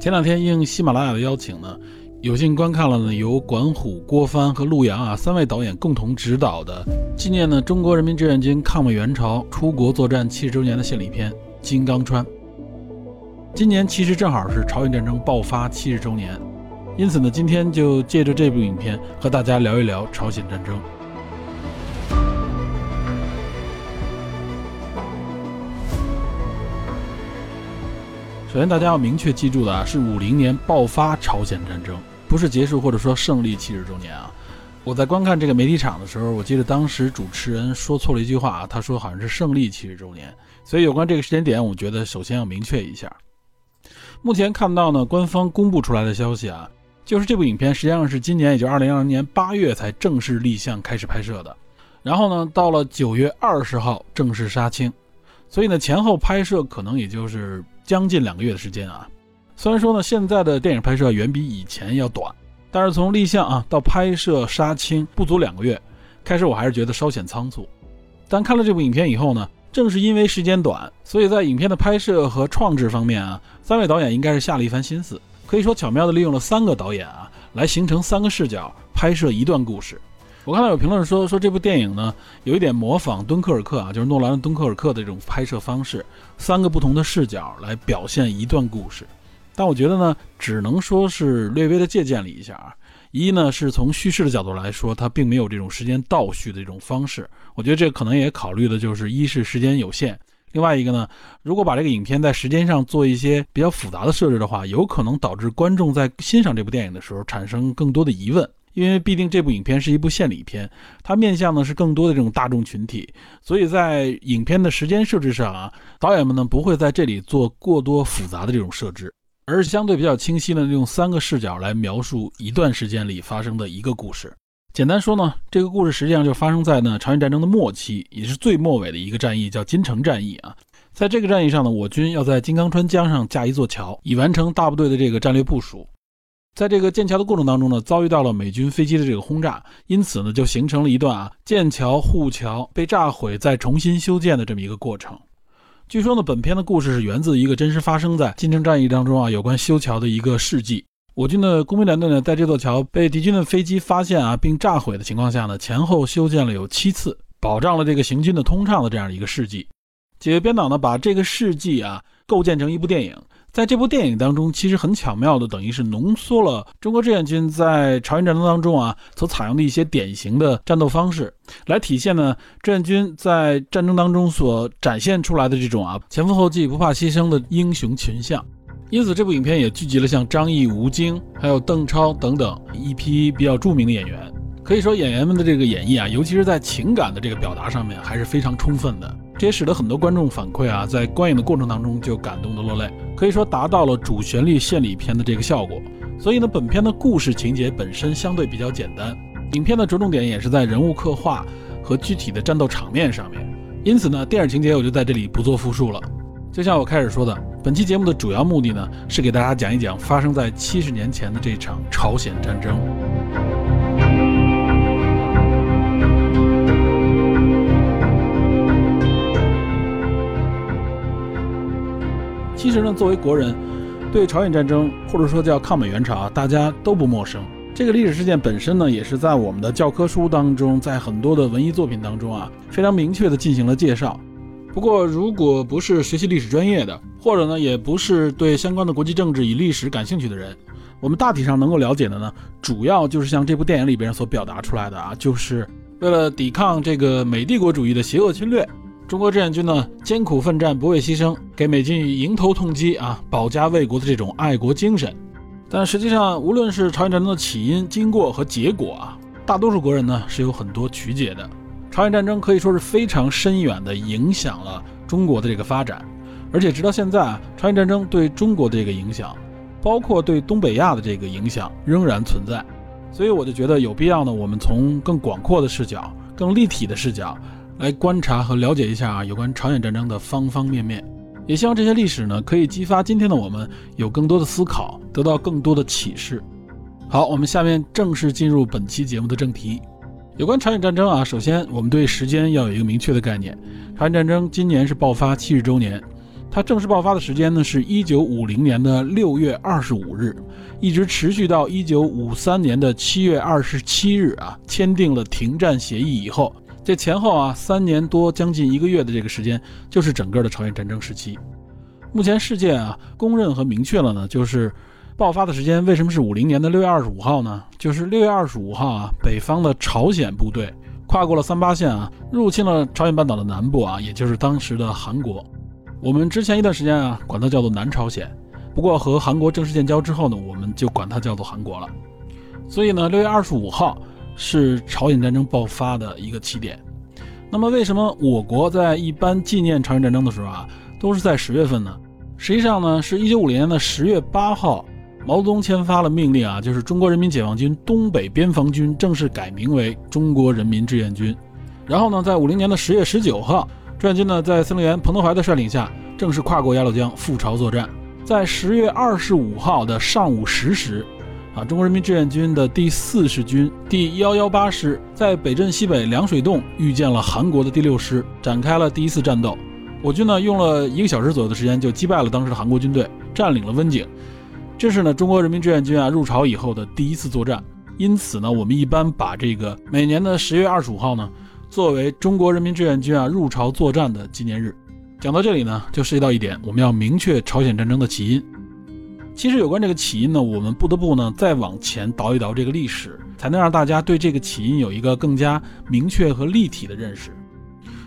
前两天应喜马拉雅的邀请呢，有幸观看了呢由管虎、郭帆和陆阳啊三位导演共同执导的纪念呢中国人民志愿军抗美援朝出国作战七十周年的献礼片《金刚川》。今年其实正好是朝鲜战争爆发七十周年，因此呢，今天就借着这部影片和大家聊一聊朝鲜战争。首先，大家要明确记住的啊，是五零年爆发朝鲜战争，不是结束或者说胜利七十周年啊。我在观看这个媒体场的时候，我记得当时主持人说错了一句话啊，他说好像是胜利七十周年。所以有关这个时间点，我觉得首先要明确一下。目前看到呢，官方公布出来的消息啊，就是这部影片实际上是今年，也就二零二零年八月才正式立项开始拍摄的，然后呢，到了九月二十号正式杀青，所以呢，前后拍摄可能也就是。将近两个月的时间啊，虽然说呢，现在的电影拍摄远比以前要短，但是从立项啊到拍摄杀青不足两个月，开始我还是觉得稍显仓促。但看了这部影片以后呢，正是因为时间短，所以在影片的拍摄和创制方面啊，三位导演应该是下了一番心思，可以说巧妙地利用了三个导演啊，来形成三个视角拍摄一段故事。我看到有评论说说这部电影呢，有一点模仿敦刻尔克啊，就是诺兰的敦刻尔克的这种拍摄方式，三个不同的视角来表现一段故事。但我觉得呢，只能说是略微的借鉴了一下啊。一呢是从叙事的角度来说，它并没有这种时间倒叙的这种方式。我觉得这可能也考虑的就是一是时间有限，另外一个呢，如果把这个影片在时间上做一些比较复杂的设置的话，有可能导致观众在欣赏这部电影的时候产生更多的疑问。因为毕竟这部影片是一部献礼片，它面向的是更多的这种大众群体，所以在影片的时间设置上啊，导演们呢不会在这里做过多复杂的这种设置，而是相对比较清晰的用三个视角来描述一段时间里发生的一个故事。简单说呢，这个故事实际上就发生在呢朝鲜战争的末期，也是最末尾的一个战役，叫金城战役啊。在这个战役上呢，我军要在金刚川江上架一座桥，以完成大部队的这个战略部署。在这个建桥的过程当中呢，遭遇到了美军飞机的这个轰炸，因此呢，就形成了一段啊建桥护桥被炸毁再重新修建的这么一个过程。据说呢，本片的故事是源自一个真实发生在金城战役当中啊有关修桥的一个事迹。我军的工兵联队呢，在这座桥被敌军的飞机发现啊并炸毁的情况下呢，前后修建了有七次，保障了这个行军的通畅的这样一个事迹。几位编导呢，把这个事迹啊构建成一部电影。在这部电影当中，其实很巧妙的，等于是浓缩了中国志愿军在朝鲜战争当中啊所采用的一些典型的战斗方式，来体现呢志愿军在战争当中所展现出来的这种啊前赴后继、不怕牺牲的英雄群像。因此，这部影片也聚集了像张译、吴京，还有邓超等等一批比较著名的演员。可以说，演员们的这个演绎啊，尤其是在情感的这个表达上面，还是非常充分的。这也使得很多观众反馈啊，在观影的过程当中就感动的落泪，可以说达到了主旋律献礼片的这个效果。所以呢，本片的故事情节本身相对比较简单，影片的着重点也是在人物刻画和具体的战斗场面上面。因此呢，电影情节我就在这里不做复述了。就像我开始说的，本期节目的主要目的呢，是给大家讲一讲发生在七十年前的这场朝鲜战争。其实呢，作为国人，对朝鲜战争或者说叫抗美援朝，大家都不陌生。这个历史事件本身呢，也是在我们的教科书当中，在很多的文艺作品当中啊，非常明确的进行了介绍。不过，如果不是学习历史专业的，或者呢，也不是对相关的国际政治与历史感兴趣的人，我们大体上能够了解的呢，主要就是像这部电影里边所表达出来的啊，就是为了抵抗这个美帝国主义的邪恶侵略。中国志愿军呢，艰苦奋战，不畏牺牲，给美军以迎头痛击啊，保家卫国的这种爱国精神。但实际上，无论是朝鲜战争的起因、经过和结果啊，大多数国人呢是有很多曲解的。朝鲜战争可以说是非常深远的影响了中国的这个发展，而且直到现在啊，朝鲜战争对中国的这个影响包括对东北亚的这个影响仍然存在。所以我就觉得有必要呢，我们从更广阔的视角、更立体的视角来观察和了解一下啊有关朝鲜战争的方方面面。也希望这些历史呢，可以激发今天的我们有更多的思考，得到更多的启示。好，我们下面正式进入本期节目的正题。有关朝鲜战争啊，首先我们对时间要有一个明确的概念。朝鲜战争今年是爆发七十周年，它正式爆发的时间呢是一九五零年的六月二十五日，一直持续到一九五三年的七月二十七日啊，签订了停战协议以后。这前后啊，三年多将近一个月的这个时间，就是整个的朝鲜战争时期。目前世界啊公认和明确了呢，就是爆发的时间为什么是五零年的六月二十五号呢？就是六月二十五号啊，北方的朝鲜部队跨过了三八线啊，入侵了朝鲜半岛的南部啊，也就是当时的韩国。我们之前一段时间啊，管它叫做南朝鲜，不过和韩国正式建交之后呢，我们就管它叫做韩国了。所以呢，六月二十五号。是朝鲜战争爆发的一个起点。那么，为什么我国在一般纪念朝鲜战争的时候啊，都是在十月份呢？实际上呢，是一九五零年的十月八号，毛泽东签发了命令啊，就是中国人民解放军东北边防军正式改名为中国人民志愿军。然后呢，在五零年的十月十九号，志愿军呢在司令员彭德怀的率领下，正式跨过鸭绿江赴朝作战。在十月二十五号的上午十时。啊，中国人民志愿军的第四十军第幺幺八师在北镇西北凉水洞遇见了韩国的第六师，展开了第一次战斗。我军呢用了一个小时左右的时间就击败了当时的韩国军队，占领了温井。这是呢中国人民志愿军啊入朝以后的第一次作战。因此呢，我们一般把这个每年的十月二十五号呢作为中国人民志愿军啊入朝作战的纪念日。讲到这里呢，就涉及到一点，我们要明确朝鲜战争的起因。其实有关这个起因呢，我们不得不呢再往前倒一倒这个历史，才能让大家对这个起因有一个更加明确和立体的认识。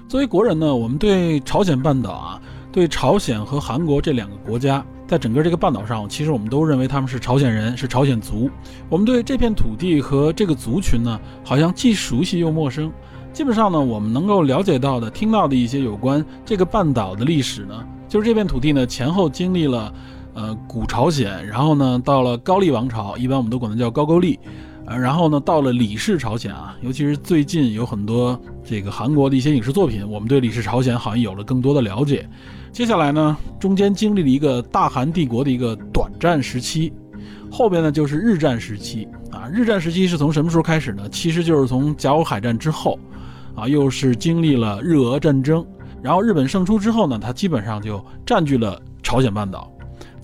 作为国人呢，我们对朝鲜半岛啊，对朝鲜和韩国这两个国家，在整个这个半岛上，其实我们都认为他们是朝鲜人，是朝鲜族。我们对这片土地和这个族群呢，好像既熟悉又陌生。基本上呢，我们能够了解到的、听到的一些有关这个半岛的历史呢，就是这片土地呢前后经历了。呃，古朝鲜，然后呢，到了高丽王朝，一般我们都管它叫高句丽，呃，然后呢，到了李氏朝鲜啊，尤其是最近有很多这个韩国的一些影视作品，我们对李氏朝鲜好像有了更多的了解。接下来呢，中间经历了一个大韩帝国的一个短暂时期，后边呢就是日战时期啊。日战时期是从什么时候开始呢？其实就是从甲午海战之后，啊，又是经历了日俄战争，然后日本胜出之后呢，它基本上就占据了朝鲜半岛。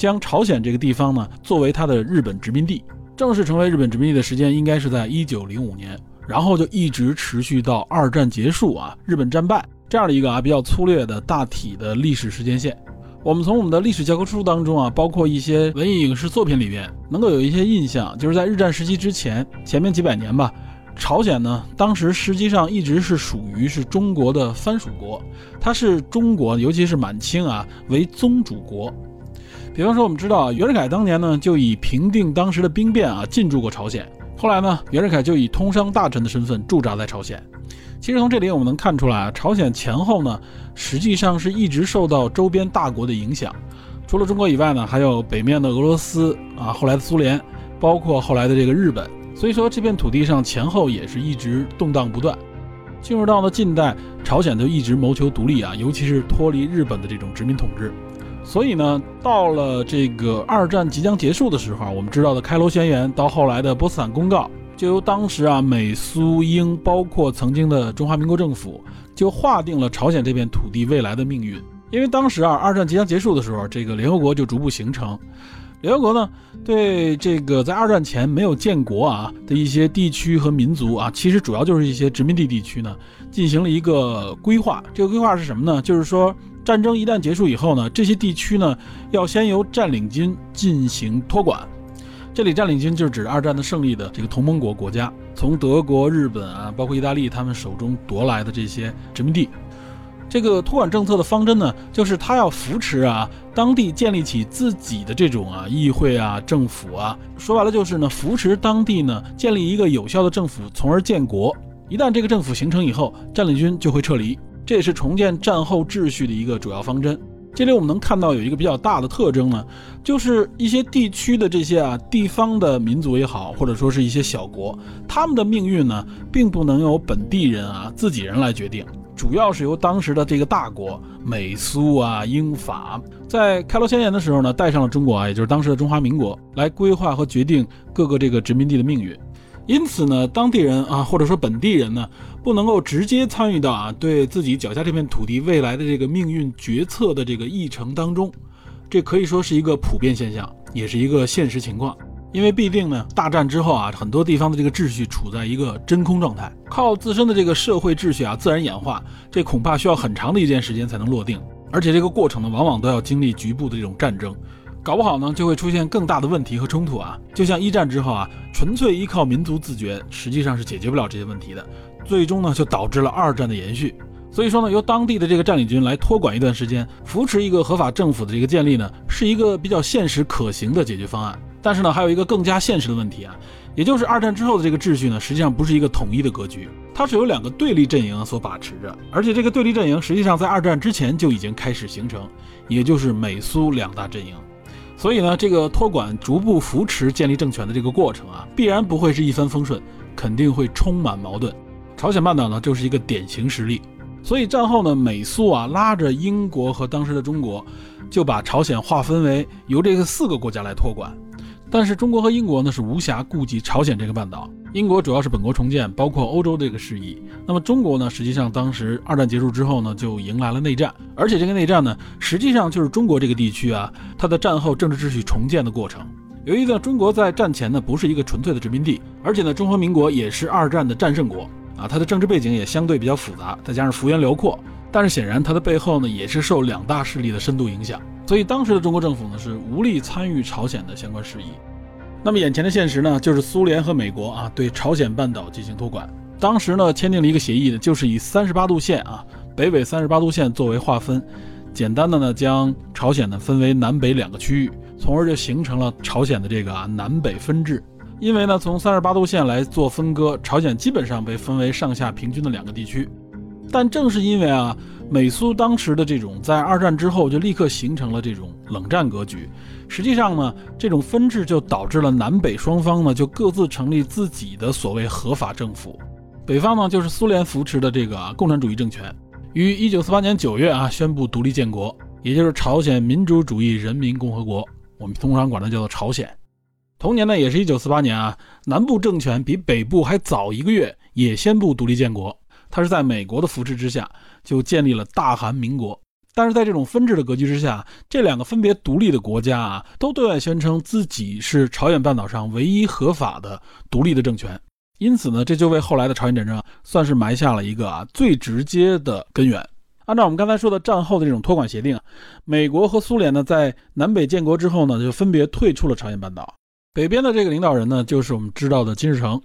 将朝鲜这个地方呢作为它的日本殖民地，正式成为日本殖民地的时间应该是在一九零五年，然后就一直持续到二战结束啊，日本战败这样的一个啊比较粗略的大体的历史时间线。我们从我们的历史教科书当中啊，包括一些文艺影视作品里边，能够有一些印象，就是在日战时期之前前面几百年吧，朝鲜呢当时实际上一直是属于是中国的藩属国，它是中国尤其是满清啊为宗主国。比方说，我们知道啊袁世凯当年呢就以平定当时的兵变啊进驻过朝鲜。后来呢，袁世凯就以通商大臣的身份驻扎在朝鲜。其实从这里我们能看出来啊，朝鲜前后呢实际上是一直受到周边大国的影响。除了中国以外呢，还有北面的俄罗斯啊，后来的苏联，包括后来的这个日本。所以说这片土地上前后也是一直动荡不断。进入到了近代，朝鲜就一直谋求独立啊，尤其是脱离日本的这种殖民统治。所以呢，到了这个二战即将结束的时候，我们知道的开罗宣言，到后来的波茨坦公告，就由当时啊美苏英，包括曾经的中华民国政府，就划定了朝鲜这片土地未来的命运。因为当时啊二战即将结束的时候，这个联合国就逐步形成。联合国呢，对这个在二战前没有建国啊的一些地区和民族啊，其实主要就是一些殖民地地区呢，进行了一个规划。这个规划是什么呢？就是说。战争一旦结束以后呢，这些地区呢要先由占领军进行托管。这里占领军就是指二战的胜利的这个同盟国国家，从德国、日本啊，包括意大利他们手中夺来的这些殖民地。这个托管政策的方针呢，就是他要扶持啊当地建立起自己的这种啊议会啊政府啊，说白了就是呢扶持当地呢建立一个有效的政府，从而建国。一旦这个政府形成以后，占领军就会撤离。这也是重建战后秩序的一个主要方针。这里我们能看到有一个比较大的特征呢，就是一些地区的这些啊地方的民族也好，或者说是一些小国，他们的命运呢，并不能由本地人啊自己人来决定，主要是由当时的这个大国美苏啊英法在开罗宣言的时候呢，带上了中国啊，也就是当时的中华民国来规划和决定各个这个殖民地的命运。因此呢，当地人啊，或者说本地人呢，不能够直接参与到啊对自己脚下这片土地未来的这个命运决策的这个议程当中，这可以说是一个普遍现象，也是一个现实情况。因为必定呢，大战之后啊，很多地方的这个秩序处在一个真空状态，靠自身的这个社会秩序啊自然演化，这恐怕需要很长的一段时间才能落定，而且这个过程呢，往往都要经历局部的这种战争。搞不好呢，就会出现更大的问题和冲突啊！就像一战之后啊，纯粹依靠民族自觉，实际上是解决不了这些问题的。最终呢，就导致了二战的延续。所以说呢，由当地的这个占领军来托管一段时间，扶持一个合法政府的这个建立呢，是一个比较现实可行的解决方案。但是呢，还有一个更加现实的问题啊，也就是二战之后的这个秩序呢，实际上不是一个统一的格局，它是由两个对立阵营所把持着，而且这个对立阵营实际上在二战之前就已经开始形成，也就是美苏两大阵营。所以呢，这个托管、逐步扶持、建立政权的这个过程啊，必然不会是一帆风顺，肯定会充满矛盾。朝鲜半岛呢，就是一个典型实例。所以战后呢，美苏啊拉着英国和当时的中国，就把朝鲜划分为由这个四个国家来托管。但是中国和英国呢是无暇顾及朝鲜这个半岛。英国主要是本国重建，包括欧洲这个事宜。那么中国呢，实际上当时二战结束之后呢，就迎来了内战，而且这个内战呢，实际上就是中国这个地区啊，它的战后政治秩序重建的过程。由于呢，中国在战前呢不是一个纯粹的殖民地，而且呢，中华民国也是二战的战胜国啊，它的政治背景也相对比较复杂，再加上幅员辽阔。但是显然它的背后呢，也是受两大势力的深度影响。所以当时的中国政府呢是无力参与朝鲜的相关事宜。那么眼前的现实呢，就是苏联和美国啊对朝鲜半岛进行托管。当时呢签订了一个协议呢，就是以三十八度线啊北纬三十八度线作为划分，简单的呢将朝鲜呢分为南北两个区域，从而就形成了朝鲜的这个啊南北分治。因为呢从三十八度线来做分割，朝鲜基本上被分为上下平均的两个地区。但正是因为啊。美苏当时的这种在二战之后就立刻形成了这种冷战格局，实际上呢，这种分治就导致了南北双方呢就各自成立自己的所谓合法政府。北方呢就是苏联扶持的这个共产主义政权，于一九四八年九月啊宣布独立建国，也就是朝鲜民主主义人民共和国，我们通常管它叫做朝鲜。同年呢，也是一九四八年啊，南部政权比北部还早一个月，也宣布独立建国。它是在美国的扶持之下，就建立了大韩民国。但是在这种分治的格局之下，这两个分别独立的国家啊，都对外宣称自己是朝鲜半岛上唯一合法的独立的政权。因此呢，这就为后来的朝鲜战争算是埋下了一个啊最直接的根源。按照我们刚才说的战后的这种托管协定，美国和苏联呢在南北建国之后呢，就分别退出了朝鲜半岛。北边的这个领导人呢，就是我们知道的金日成。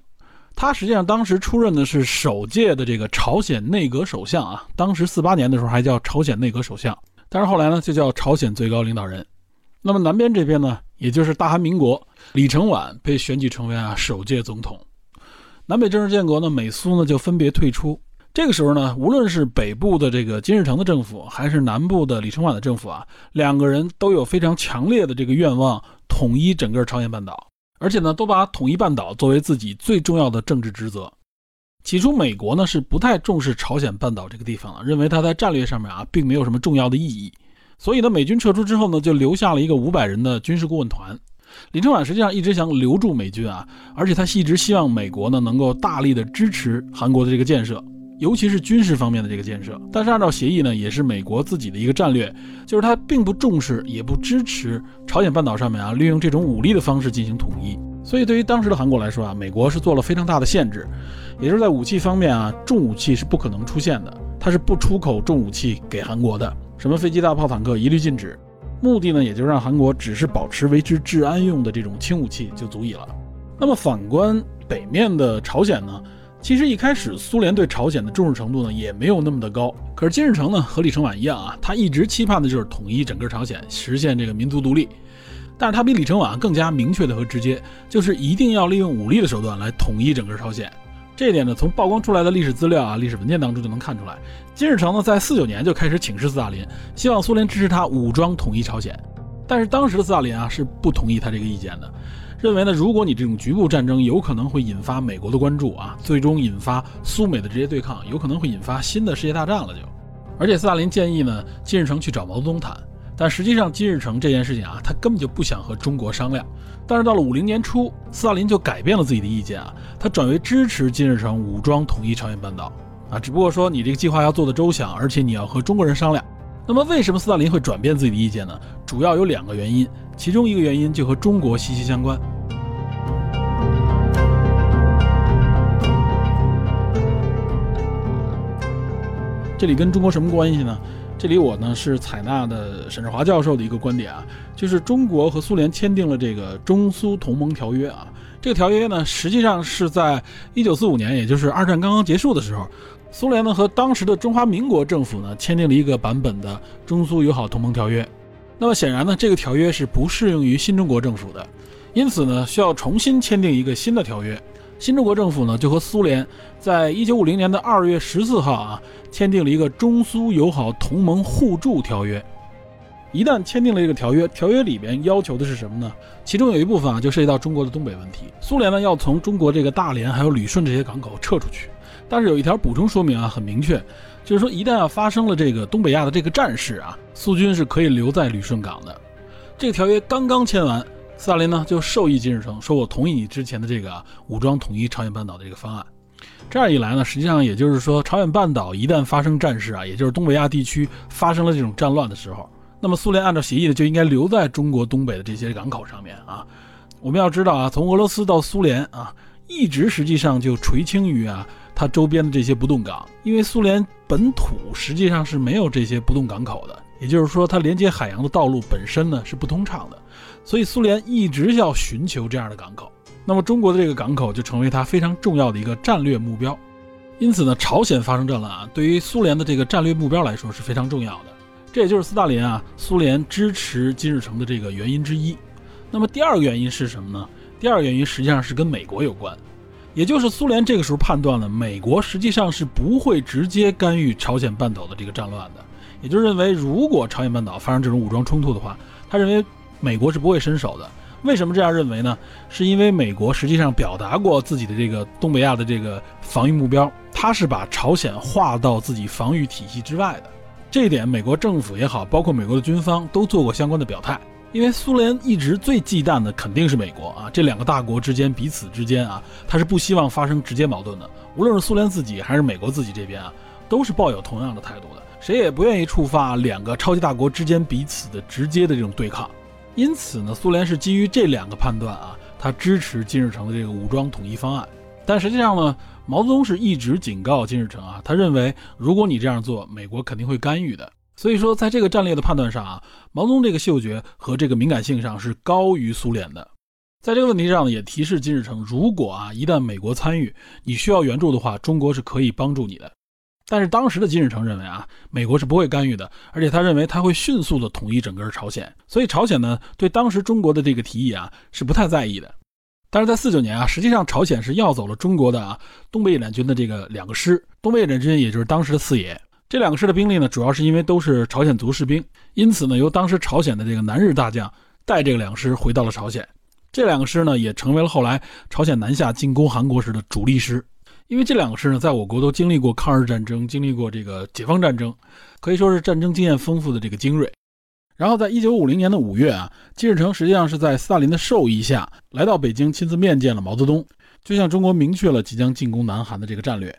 他实际上当时出任的是首届的这个朝鲜内阁首相啊，当时四八年的时候还叫朝鲜内阁首相，但是后来呢就叫朝鲜最高领导人。那么南边这边呢，也就是大韩民国，李承晚被选举成为啊首届总统。南北政治建国呢，美苏呢就分别退出。这个时候呢，无论是北部的这个金日成的政府，还是南部的李承晚的政府啊，两个人都有非常强烈的这个愿望，统一整个朝鲜半岛。而且呢，都把统一半岛作为自己最重要的政治职责。起初，美国呢是不太重视朝鲜半岛这个地方的，认为它在战略上面啊并没有什么重要的意义。所以呢，美军撤出之后呢，就留下了一个五百人的军事顾问团。李承晚实际上一直想留住美军啊，而且他一直希望美国呢能够大力的支持韩国的这个建设。尤其是军事方面的这个建设，但是按照协议呢，也是美国自己的一个战略，就是他并不重视，也不支持朝鲜半岛上面啊利用这种武力的方式进行统一。所以对于当时的韩国来说啊，美国是做了非常大的限制，也就是在武器方面啊，重武器是不可能出现的，它是不出口重武器给韩国的，什么飞机、大炮、坦克一律禁止。目的呢，也就是让韩国只是保持维持治安用的这种轻武器就足以了。那么反观北面的朝鲜呢？其实一开始，苏联对朝鲜的重视程度呢，也没有那么的高。可是金日成呢，和李承晚一样啊，他一直期盼的就是统一整个朝鲜，实现这个民族独立。但是他比李承晚更加明确的和直接，就是一定要利用武力的手段来统一整个朝鲜。这一点呢，从曝光出来的历史资料啊、历史文件当中就能看出来。金日成呢，在四九年就开始请示斯大林，希望苏联支持他武装统一朝鲜。但是当时的斯大林啊，是不同意他这个意见的，认为呢，如果你这种局部战争有可能会引发美国的关注啊，最终引发苏美的直接对抗，有可能会引发新的世界大战了就。而且斯大林建议呢，金日成去找毛泽东谈。但实际上，金日成这件事情啊，他根本就不想和中国商量。但是到了五零年初，斯大林就改变了自己的意见啊，他转为支持金日成武装统一朝鲜半岛啊。只不过说你这个计划要做的周详，而且你要和中国人商量。那么为什么斯大林会转变自己的意见呢？主要有两个原因，其中一个原因就和中国息息相关。这里跟中国什么关系呢？这里我呢是采纳的沈志华教授的一个观点啊，就是中国和苏联签订了这个中苏同盟条约啊。这个条约呢，实际上是在一九四五年，也就是二战刚刚结束的时候，苏联呢和当时的中华民国政府呢签订了一个版本的中苏友好同盟条约。那么显然呢，这个条约是不适用于新中国政府的，因此呢，需要重新签订一个新的条约。新中国政府呢，就和苏联在一九五零年的二月十四号啊，签订了一个中苏友好同盟互助条约。一旦签订了这个条约，条约里边要求的是什么呢？其中有一部分啊，就涉及到中国的东北问题。苏联呢，要从中国这个大连还有旅顺这些港口撤出去。但是有一条补充说明啊，很明确，就是说一旦要发生了这个东北亚的这个战事啊，苏军是可以留在旅顺港的。这个条约刚刚签完。斯大林呢就授意金日成说：“我同意你之前的这个武装统一朝鲜半岛的这个方案。”这样一来呢，实际上也就是说，朝鲜半岛一旦发生战事啊，也就是东北亚地区发生了这种战乱的时候，那么苏联按照协议呢，就应该留在中国东北的这些港口上面啊。我们要知道啊，从俄罗斯到苏联啊，一直实际上就垂青于啊它周边的这些不动港，因为苏联本土实际上是没有这些不动港口的，也就是说，它连接海洋的道路本身呢是不通畅的。所以苏联一直要寻求这样的港口，那么中国的这个港口就成为它非常重要的一个战略目标。因此呢，朝鲜发生战乱啊，对于苏联的这个战略目标来说是非常重要的。这也就是斯大林啊，苏联支持金日成的这个原因之一。那么第二个原因是什么呢？第二个原因实际上是跟美国有关，也就是苏联这个时候判断了美国实际上是不会直接干预朝鲜半岛的这个战乱的，也就认为如果朝鲜半岛发生这种武装冲突的话，他认为。美国是不会伸手的。为什么这样认为呢？是因为美国实际上表达过自己的这个东北亚的这个防御目标，他是把朝鲜划到自己防御体系之外的。这一点，美国政府也好，包括美国的军方都做过相关的表态。因为苏联一直最忌惮的肯定是美国啊，这两个大国之间彼此之间啊，他是不希望发生直接矛盾的。无论是苏联自己还是美国自己这边啊，都是抱有同样的态度的，谁也不愿意触发两个超级大国之间彼此的直接的这种对抗。因此呢，苏联是基于这两个判断啊，他支持金日成的这个武装统一方案。但实际上呢，毛泽东是一直警告金日成啊，他认为如果你这样做，美国肯定会干预的。所以说，在这个战略的判断上啊，毛泽东这个嗅觉和这个敏感性上是高于苏联的。在这个问题上，也提示金日成，如果啊一旦美国参与，你需要援助的话，中国是可以帮助你的。但是当时的金日成认为啊，美国是不会干预的，而且他认为他会迅速的统一整个朝鲜，所以朝鲜呢对当时中国的这个提议啊是不太在意的。但是在四九年啊，实际上朝鲜是要走了中国的啊东北野战军的这个两个师，东北野战军也就是当时的四野，这两个师的兵力呢，主要是因为都是朝鲜族士兵，因此呢由当时朝鲜的这个南日大将带这个两师回到了朝鲜，这两个师呢也成为了后来朝鲜南下进攻韩国时的主力师。因为这两个师呢，在我国都经历过抗日战争，经历过这个解放战争，可以说是战争经验丰富的这个精锐。然后，在一九五零年的五月啊，金日成实际上是在斯大林的授意下来到北京，亲自面见了毛泽东，就向中国明确了即将进攻南韩的这个战略。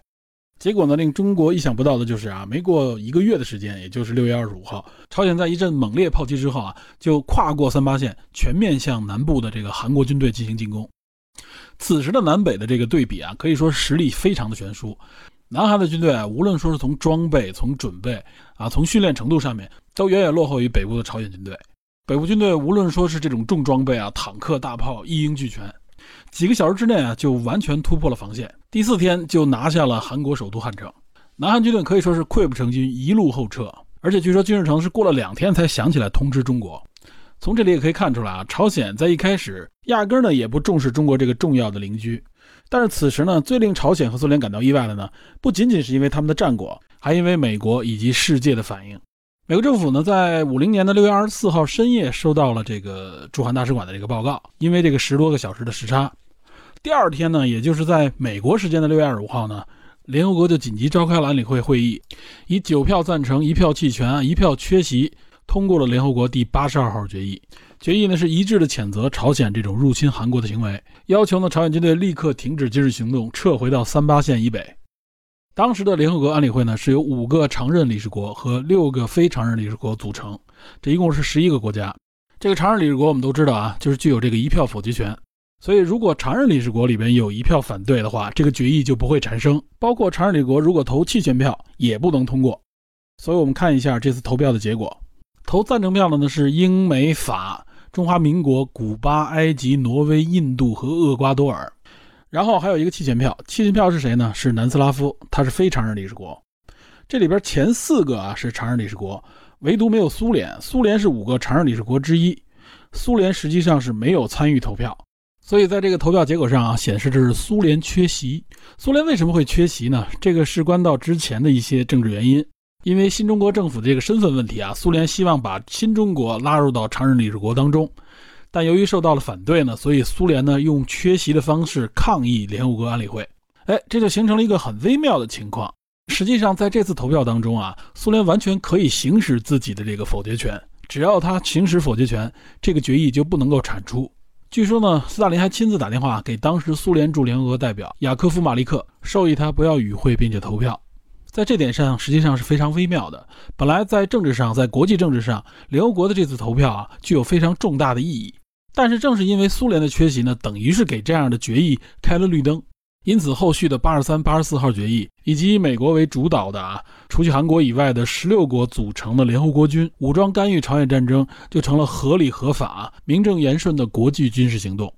结果呢，令中国意想不到的就是啊，没过一个月的时间，也就是六月二十五号，朝鲜在一阵猛烈炮击之后啊，就跨过三八线，全面向南部的这个韩国军队进行进攻。此时的南北的这个对比啊，可以说实力非常的悬殊。南韩的军队啊，无论说是从装备、从准备啊、从训练程度上面，都远远落后于北部的朝鲜军队。北部军队无论说是这种重装备啊、坦克、大炮一应俱全，几个小时之内啊，就完全突破了防线。第四天就拿下了韩国首都汉城。南韩军队可以说是溃不成军，一路后撤。而且据说金日成是过了两天才想起来通知中国。从这里也可以看出来啊，朝鲜在一开始压根呢也不重视中国这个重要的邻居。但是此时呢，最令朝鲜和苏联感到意外的呢，不仅仅是因为他们的战果，还因为美国以及世界的反应。美国政府呢，在五零年的六月二十四号深夜收到了这个驻韩大使馆的这个报告，因为这个十多个小时的时差，第二天呢，也就是在美国时间的六月二十五号呢，联合国就紧急召开了安理会会议，以九票赞成、一票弃权、一票缺席，通过了联合国第八十二号决议。决议呢是一致的谴责朝鲜这种入侵韩国的行为，要求呢朝鲜军队立刻停止军事行动，撤回到三八线以北。当时的联合国安理会呢是由五个常任理事国和六个非常任理事国组成，这一共是十一个国家。这个常任理事国我们都知道啊，就是具有这个一票否决权。所以如果常任理事国里边有一票反对的话，这个决议就不会产生。包括常任理事国如果投弃权票也不能通过。所以我们看一下这次投票的结果，投赞成票的呢是英美法。中华民国、古巴、埃及、挪威、印度和厄瓜多尔，然后还有一个弃权票。弃权票是谁呢？是南斯拉夫，他是非常任理事国。这里边前四个啊是常任理事国，唯独没有苏联。苏联是五个常任理事国之一，苏联实际上是没有参与投票。所以在这个投票结果上啊，显示这是苏联缺席。苏联为什么会缺席呢？这个事关到之前的一些政治原因。因为新中国政府的这个身份问题啊，苏联希望把新中国拉入到常任理事国当中，但由于受到了反对呢，所以苏联呢用缺席的方式抗议联合国安理会。哎，这就形成了一个很微妙的情况。实际上，在这次投票当中啊，苏联完全可以行使自己的这个否决权，只要他行使否决权，这个决议就不能够产出。据说呢，斯大林还亲自打电话给当时苏联驻联合国代表雅科夫·马利克，授意他不要与会并且投票。在这点上，实际上是非常微妙的。本来在政治上，在国际政治上，联合国的这次投票啊，具有非常重大的意义。但是正是因为苏联的缺席呢，等于是给这样的决议开了绿灯。因此，后续的八十三、八十四号决议，以及以美国为主导的啊，除去韩国以外的十六国组成的联合国军武装干预朝鲜战争，就成了合理合法、名正言顺的国际军事行动。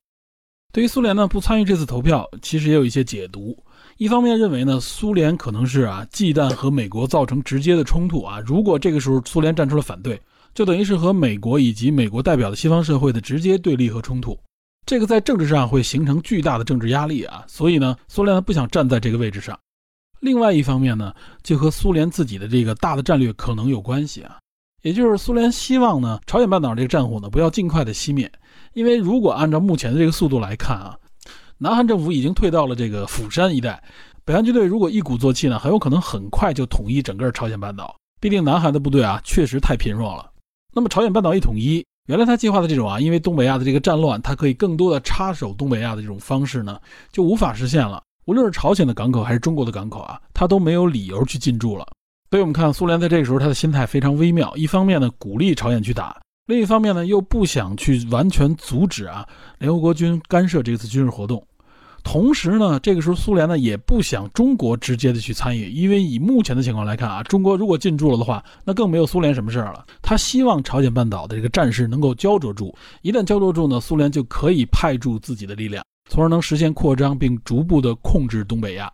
对于苏联呢，不参与这次投票，其实也有一些解读。一方面认为呢，苏联可能是啊忌惮和美国造成直接的冲突啊。如果这个时候苏联站出了反对，就等于是和美国以及美国代表的西方社会的直接对立和冲突，这个在政治上会形成巨大的政治压力啊。所以呢，苏联不想站在这个位置上。另外一方面呢，就和苏联自己的这个大的战略可能有关系啊。也就是苏联希望呢，朝鲜半岛这个战火呢不要尽快的熄灭，因为如果按照目前的这个速度来看啊。南韩政府已经退到了这个釜山一带，北韩军队如果一鼓作气呢，很有可能很快就统一整个朝鲜半岛。毕竟南韩的部队啊，确实太贫弱了。那么朝鲜半岛一统一，原来他计划的这种啊，因为东北亚的这个战乱，他可以更多的插手东北亚的这种方式呢，就无法实现了。无论是朝鲜的港口还是中国的港口啊，他都没有理由去进驻了。所以我们看苏联在这个时候他的心态非常微妙，一方面呢鼓励朝鲜去打。另一方面呢，又不想去完全阻止啊联合国军干涉这次军事活动。同时呢，这个时候苏联呢也不想中国直接的去参与，因为以目前的情况来看啊，中国如果进驻了的话，那更没有苏联什么事儿了。他希望朝鲜半岛的这个战事能够焦灼住，一旦焦灼住呢，苏联就可以派驻自己的力量，从而能实现扩张并逐步的控制东北亚。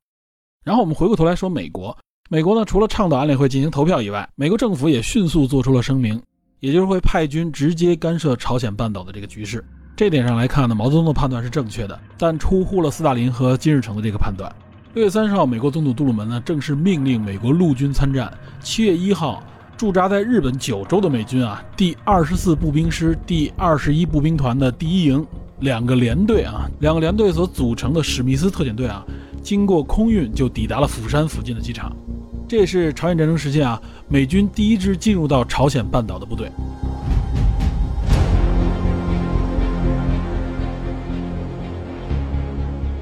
然后我们回过头来说美国，美国呢除了倡导安理会进行投票以外，美国政府也迅速做出了声明，也就是会派军直接干涉朝鲜半岛的这个局势。这点上来看呢，毛泽东的判断是正确的，但出乎了斯大林和金日成的这个判断。六月三十号，美国总统杜鲁门呢正式命令美国陆军参战。七月一号，驻扎在日本九州的美军啊，第二十四步兵师第二十一步兵团的第一营两个连队啊，两个连队所组成的史密斯特遣队啊，经过空运就抵达了釜山附近的机场。这也是朝鲜战争时期啊，美军第一支进入到朝鲜半岛的部队。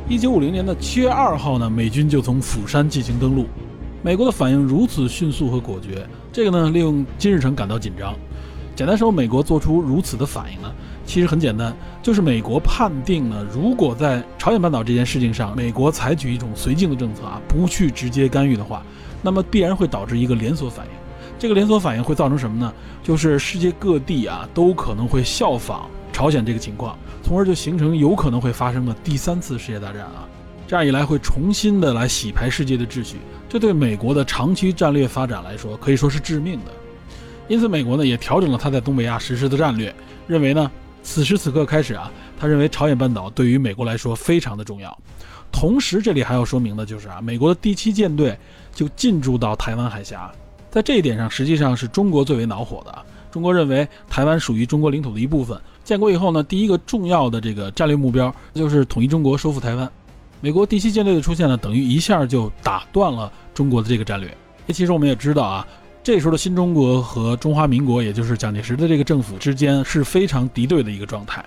一九五零年的七月二号呢，美军就从釜山进行登陆。美国的反应如此迅速和果决，这个呢令金日成感到紧张。简单说，美国做出如此的反应呢，其实很简单，就是美国判定呢，如果在朝鲜半岛这件事情上，美国采取一种绥靖的政策啊，不去直接干预的话，那么必然会导致一个连锁反应。这个连锁反应会造成什么呢？就是世界各地啊都可能会效仿。朝鲜这个情况，从而就形成有可能会发生的第三次世界大战啊！这样一来，会重新的来洗牌世界的秩序，这对美国的长期战略发展来说，可以说是致命的。因此，美国呢也调整了他在东北亚实施的战略，认为呢，此时此刻开始啊，他认为朝鲜半岛对于美国来说非常的重要。同时，这里还要说明的就是啊，美国的第七舰队就进驻到台湾海峡，在这一点上，实际上是中国最为恼火的。中国认为台湾属于中国领土的一部分。建国以后呢，第一个重要的这个战略目标就是统一中国、收复台湾。美国第七舰队的出现呢，等于一下就打断了中国的这个战略。其实我们也知道啊，这时候的新中国和中华民国，也就是蒋介石的这个政府之间是非常敌对的一个状态。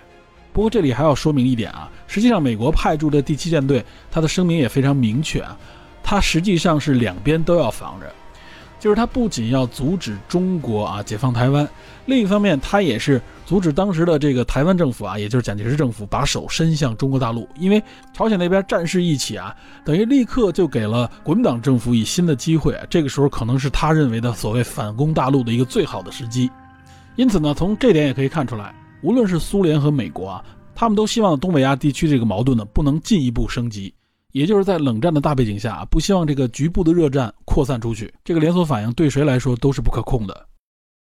不过这里还要说明一点啊，实际上美国派驻的第七舰队，它的声明也非常明确啊，它实际上是两边都要防着，就是他不仅要阻止中国啊解放台湾，另一方面他也是阻止当时的这个台湾政府啊，也就是蒋介石政府把手伸向中国大陆，因为朝鲜那边战事一起啊，等于立刻就给了国民党政府以新的机会，这个时候可能是他认为的所谓反攻大陆的一个最好的时机，因此呢，从这点也可以看出来。无论是苏联和美国啊，他们都希望东北亚地区这个矛盾呢不能进一步升级，也就是在冷战的大背景下，不希望这个局部的热战扩散出去，这个连锁反应对谁来说都是不可控的。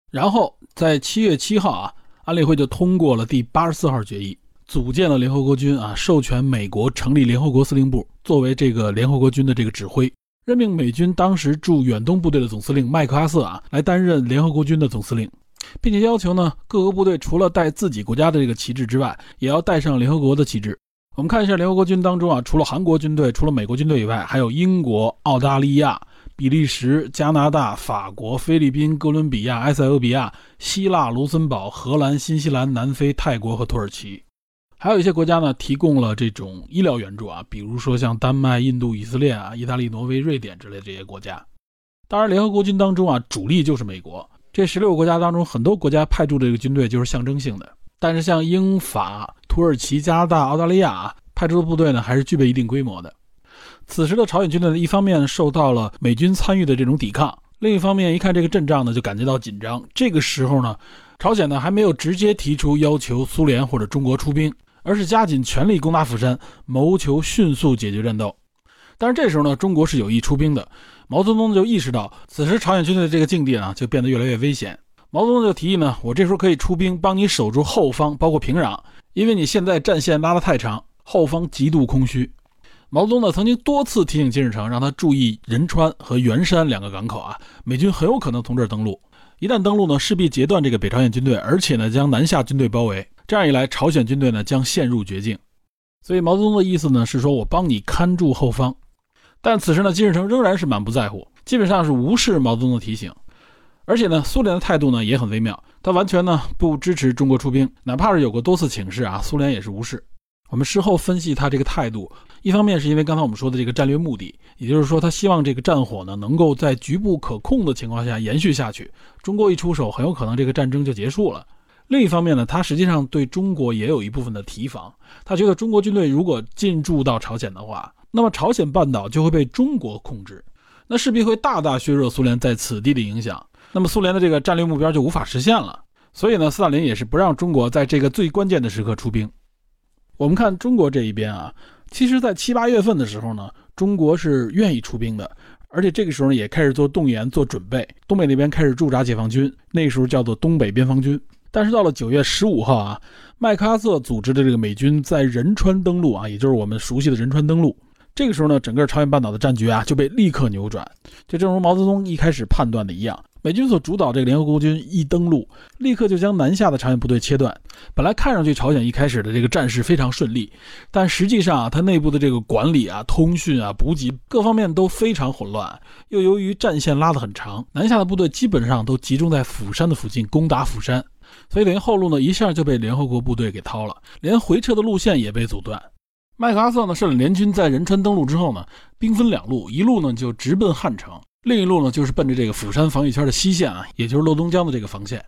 然后在七月七号啊，安理会就通过了第八十四号决议，组建了联合国军啊，授权美国成立联合国司令部，作为这个联合国军的这个指挥，任命美军当时驻远东部队的总司令麦克阿瑟啊来担任联合国军的总司令。并且要求呢，各个部队除了带自己国家的这个旗帜之外，也要带上联合国的旗帜。我们看一下联合国军当中啊，除了韩国军队、除了美国军队以外，还有英国、澳大利亚、比利时、加拿大、法国、菲律宾、哥伦比亚、埃塞俄比亚、希腊、卢森堡、荷兰、新西兰、南非、泰国和土耳其。还有一些国家呢，提供了这种医疗援助啊，比如说像丹麦、印度、以色列啊、意大利、挪威、瑞典之类这些国家。当然，联合国军当中啊，主力就是美国。这十六个国家当中，很多国家派驻这个军队就是象征性的，但是像英法、土耳其、加拿大、澳大利亚派出的部队呢，还是具备一定规模的。此时的朝鲜军队呢，一方面受到了美军参与的这种抵抗，另一方面一看这个阵仗呢，就感觉到紧张。这个时候呢，朝鲜呢还没有直接提出要求苏联或者中国出兵，而是加紧全力攻打釜山，谋求迅速解决战斗。但是这时候呢，中国是有意出兵的。毛泽东就意识到，此时朝鲜军队的这个境地呢，就变得越来越危险。毛泽东就提议呢，我这时候可以出兵帮你守住后方，包括平壤，因为你现在战线拉得太长，后方极度空虚。毛泽东呢，曾经多次提醒金日成，让他注意仁川和元山两个港口啊，美军很有可能从这儿登陆。一旦登陆呢，势必截断这个北朝鲜军队，而且呢，将南下军队包围。这样一来，朝鲜军队呢，将陷入绝境。所以毛泽东的意思呢，是说我帮你看住后方。但此时呢，金日成仍然是满不在乎，基本上是无视毛泽东的提醒，而且呢，苏联的态度呢也很微妙，他完全呢不支持中国出兵，哪怕是有过多次请示啊，苏联也是无视。我们事后分析他这个态度，一方面是因为刚才我们说的这个战略目的，也就是说他希望这个战火呢能够在局部可控的情况下延续下去，中国一出手，很有可能这个战争就结束了。另一方面呢，他实际上对中国也有一部分的提防，他觉得中国军队如果进驻到朝鲜的话。那么朝鲜半岛就会被中国控制，那势必会大大削弱苏联在此地的影响。那么苏联的这个战略目标就无法实现了。所以呢，斯大林也是不让中国在这个最关键的时刻出兵。我们看中国这一边啊，其实，在七八月份的时候呢，中国是愿意出兵的，而且这个时候呢，也开始做动员、做准备。东北那边开始驻扎解放军，那时候叫做东北边防军。但是到了九月十五号啊，麦克阿瑟组织的这个美军在仁川登陆啊，也就是我们熟悉的仁川登陆。这个时候呢，整个朝鲜半岛的战局啊就被立刻扭转。就正如毛泽东一开始判断的一样，美军所主导这个联合国军一登陆，立刻就将南下的朝鲜部队切断。本来看上去朝鲜一开始的这个战事非常顺利，但实际上啊，它内部的这个管理啊、通讯啊、补给各方面都非常混乱。又由于战线拉得很长，南下的部队基本上都集中在釜山的附近攻打釜山，所以连后路呢一下就被联合国部队给掏了，连回撤的路线也被阻断。麦克阿瑟呢率领联军在仁川登陆之后呢，兵分两路，一路呢就直奔汉城，另一路呢就是奔着这个釜山防御圈的西线啊，也就是洛东江的这个防线。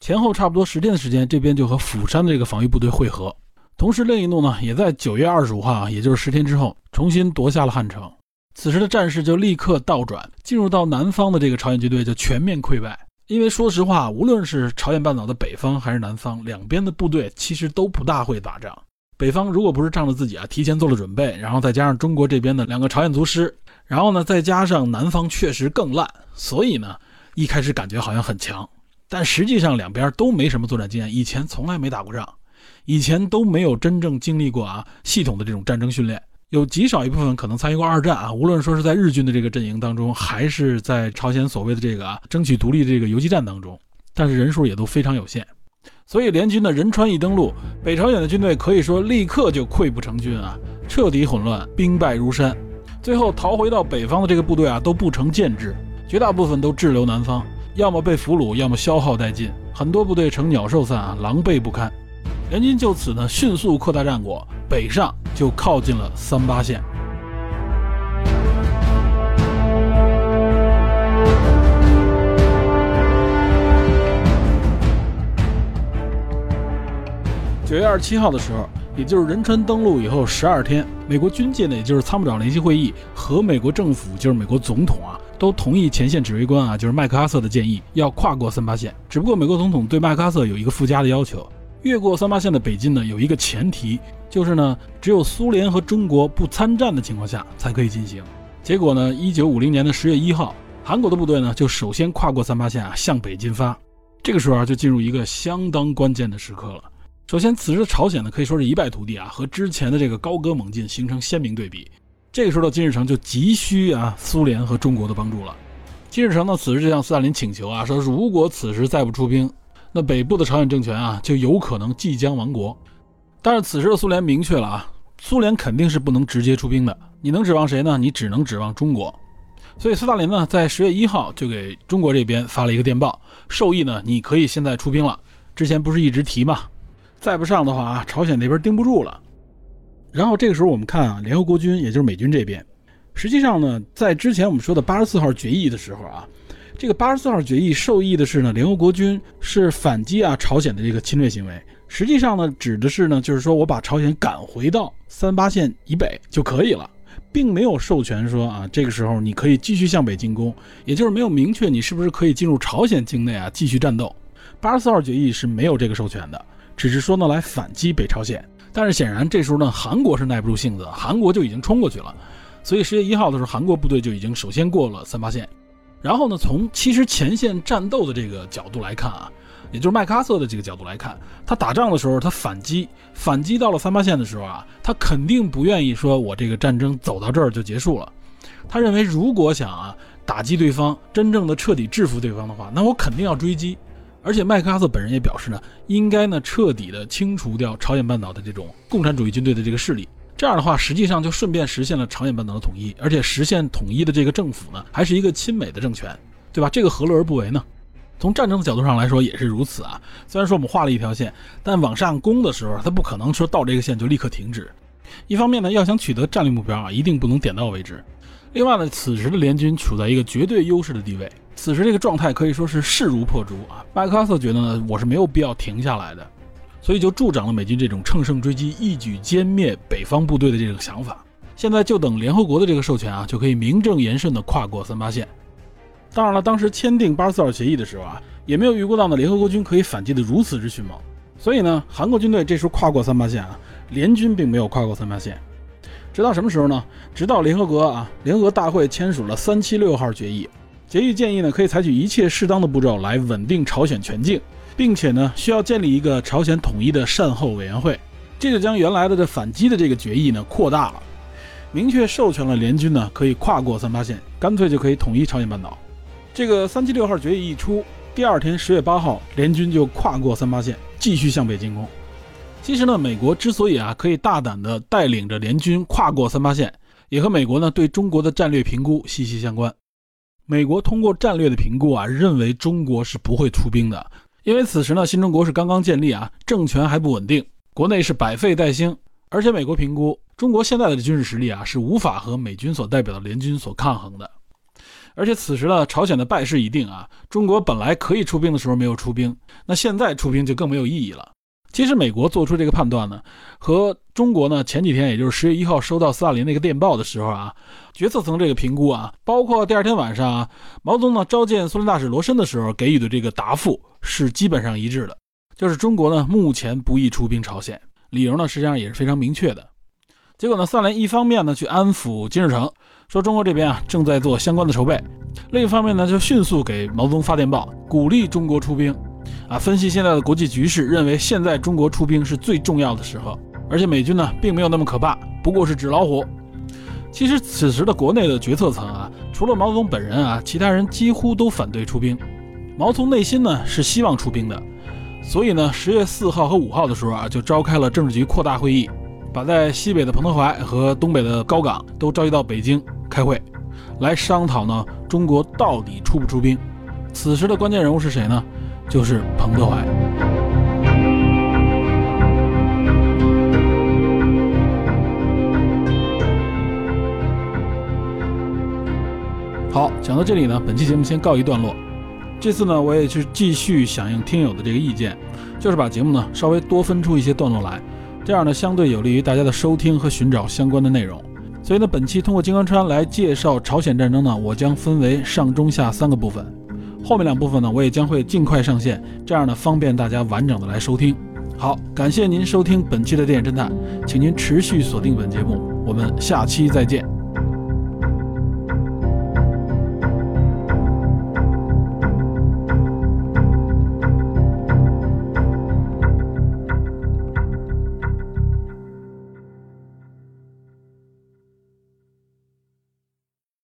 前后差不多十天的时间，这边就和釜山的这个防御部队会合。同时，另一路呢也在九月二十五号啊，也就是十天之后，重新夺下了汉城。此时的战事就立刻倒转，进入到南方的这个朝鲜军队就全面溃败。因为说实话，无论是朝鲜半岛的北方还是南方，两边的部队其实都不大会打仗。北方如果不是仗着自己啊提前做了准备，然后再加上中国这边的两个朝鲜族师，然后呢再加上南方确实更烂，所以呢一开始感觉好像很强，但实际上两边都没什么作战经验，以前从来没打过仗，以前都没有真正经历过啊系统的这种战争训练，有极少一部分可能参与过二战啊，无论说是在日军的这个阵营当中，还是在朝鲜所谓的这个啊争取独立的这个游击战当中，但是人数也都非常有限。所以联军的仁川一登陆，北朝鲜的军队可以说立刻就溃不成军啊，彻底混乱，兵败如山。最后逃回到北方的这个部队啊，都不成建制，绝大部分都滞留南方，要么被俘虏，要么消耗殆尽。很多部队呈鸟兽散啊，狼狈不堪。联军就此呢，迅速扩大战果，北上就靠近了三八线。九月二十七号的时候，也就是仁川登陆以后十二天，美国军界呢，也就是参谋长联席会议和美国政府，就是美国总统啊，都同意前线指挥官啊，就是麦克阿瑟的建议，要跨过三八线。只不过美国总统对麦克阿瑟有一个附加的要求，越过三八线的北进呢，有一个前提，就是呢，只有苏联和中国不参战的情况下才可以进行。结果呢，一九五零年的十月一号，韩国的部队呢，就首先跨过三八线啊，向北进发。这个时候啊，就进入一个相当关键的时刻了。首先，此时的朝鲜呢可以说是一败涂地啊，和之前的这个高歌猛进形成鲜明对比。这个时候的金日成就急需啊苏联和中国的帮助了。金日成呢此时就向斯大林请求啊，说如果此时再不出兵，那北部的朝鲜政权啊就有可能即将亡国。但是此时的苏联明确了啊，苏联肯定是不能直接出兵的。你能指望谁呢？你只能指望中国。所以斯大林呢在十月一号就给中国这边发了一个电报，授意呢你可以现在出兵了。之前不是一直提吗？再不上的话啊，朝鲜那边盯不住了。然后这个时候我们看啊，联合国军也就是美军这边，实际上呢，在之前我们说的八十四号决议的时候啊，这个八十四号决议受益的是呢，联合国军是反击啊朝鲜的这个侵略行为。实际上呢，指的是呢，就是说我把朝鲜赶回到三八线以北就可以了，并没有授权说啊，这个时候你可以继续向北进攻，也就是没有明确你是不是可以进入朝鲜境内啊继续战斗。八十四号决议是没有这个授权的。只是说呢，来反击北朝鲜，但是显然这时候呢，韩国是耐不住性子，韩国就已经冲过去了。所以十月一号的时候，韩国部队就已经首先过了三八线。然后呢，从其实前线战斗的这个角度来看啊，也就是麦克阿瑟的这个角度来看，他打仗的时候，他反击，反击到了三八线的时候啊，他肯定不愿意说我这个战争走到这儿就结束了。他认为，如果想啊打击对方，真正的彻底制服对方的话，那我肯定要追击。而且麦克阿瑟本人也表示呢，应该呢彻底的清除掉朝鲜半岛的这种共产主义军队的这个势力。这样的话，实际上就顺便实现了朝鲜半岛的统一，而且实现统一的这个政府呢，还是一个亲美的政权，对吧？这个何乐而不为呢？从战争的角度上来说也是如此啊。虽然说我们画了一条线，但往上攻的时候，它不可能说到这个线就立刻停止。一方面呢，要想取得战略目标啊，一定不能点到为止。另外呢，此时的联军处在一个绝对优势的地位。此时这个状态可以说是势如破竹啊！麦克阿瑟觉得呢，我是没有必要停下来的，所以就助长了美军这种乘胜追击、一举歼灭北方部队的这种想法。现在就等联合国的这个授权啊，就可以名正言顺地跨过三八线。当然了，当时签订八十四号协议的时候啊，也没有预估到呢联合国军可以反击的如此之迅猛。所以呢，韩国军队这时候跨过三八线啊，联军并没有跨过三八线。直到什么时候呢？直到联合国啊，联合大会签署了三七六号决议。决议建议呢，可以采取一切适当的步骤来稳定朝鲜全境，并且呢，需要建立一个朝鲜统一的善后委员会。这就将原来的这反击的这个决议呢扩大了，明确授权了联军呢可以跨过三八线，干脆就可以统一朝鲜半岛。这个三七六号决议一出，第二天十月八号，联军就跨过三八线，继续向北进攻。其实呢，美国之所以啊可以大胆的带领着联军跨过三八线，也和美国呢对中国的战略评估息息相关。美国通过战略的评估啊，认为中国是不会出兵的，因为此时呢，新中国是刚刚建立啊，政权还不稳定，国内是百废待兴，而且美国评估中国现在的军事实力啊，是无法和美军所代表的联军所抗衡的，而且此时呢，朝鲜的败势已定啊，中国本来可以出兵的时候没有出兵，那现在出兵就更没有意义了。其实美国做出这个判断呢，和中国呢前几天，也就是十月一号收到斯大林那个电报的时候啊，决策层这个评估啊，包括第二天晚上啊，毛泽东呢召见苏联大使罗申的时候给予的这个答复是基本上一致的，就是中国呢目前不宜出兵朝鲜，理由呢实际上也是非常明确的。结果呢，斯大林一方面呢去安抚金日成，说中国这边啊正在做相关的筹备，另一方面呢就迅速给毛泽东发电报，鼓励中国出兵。啊，分析现在的国际局势，认为现在中国出兵是最重要的时候，而且美军呢并没有那么可怕，不过是纸老虎，其实此时的国内的决策层啊，除了毛泽东本人啊，其他人几乎都反对出兵。毛泽东内心呢是希望出兵的，所以呢，十月四号和五号的时候啊，就召开了政治局扩大会议，把在西北的彭德怀和东北的高岗都召集到北京开会，来商讨呢中国到底出不出兵。此时的关键人物是谁呢？就是彭德怀。好，讲到这里呢，本期节目先告一段落。这次呢，我也是继续响应听友的这个意见，就是把节目呢稍微多分出一些段落来，这样呢相对有利于大家的收听和寻找相关的内容。所以呢，本期通过金刚川来介绍朝鲜战争呢，我将分为上中下三个部分，后面两部分呢，我也将会尽快上线，这样呢方便大家完整的来收听。好，感谢您收听本期的电影侦探，请您持续锁定本节目，我们下期再见。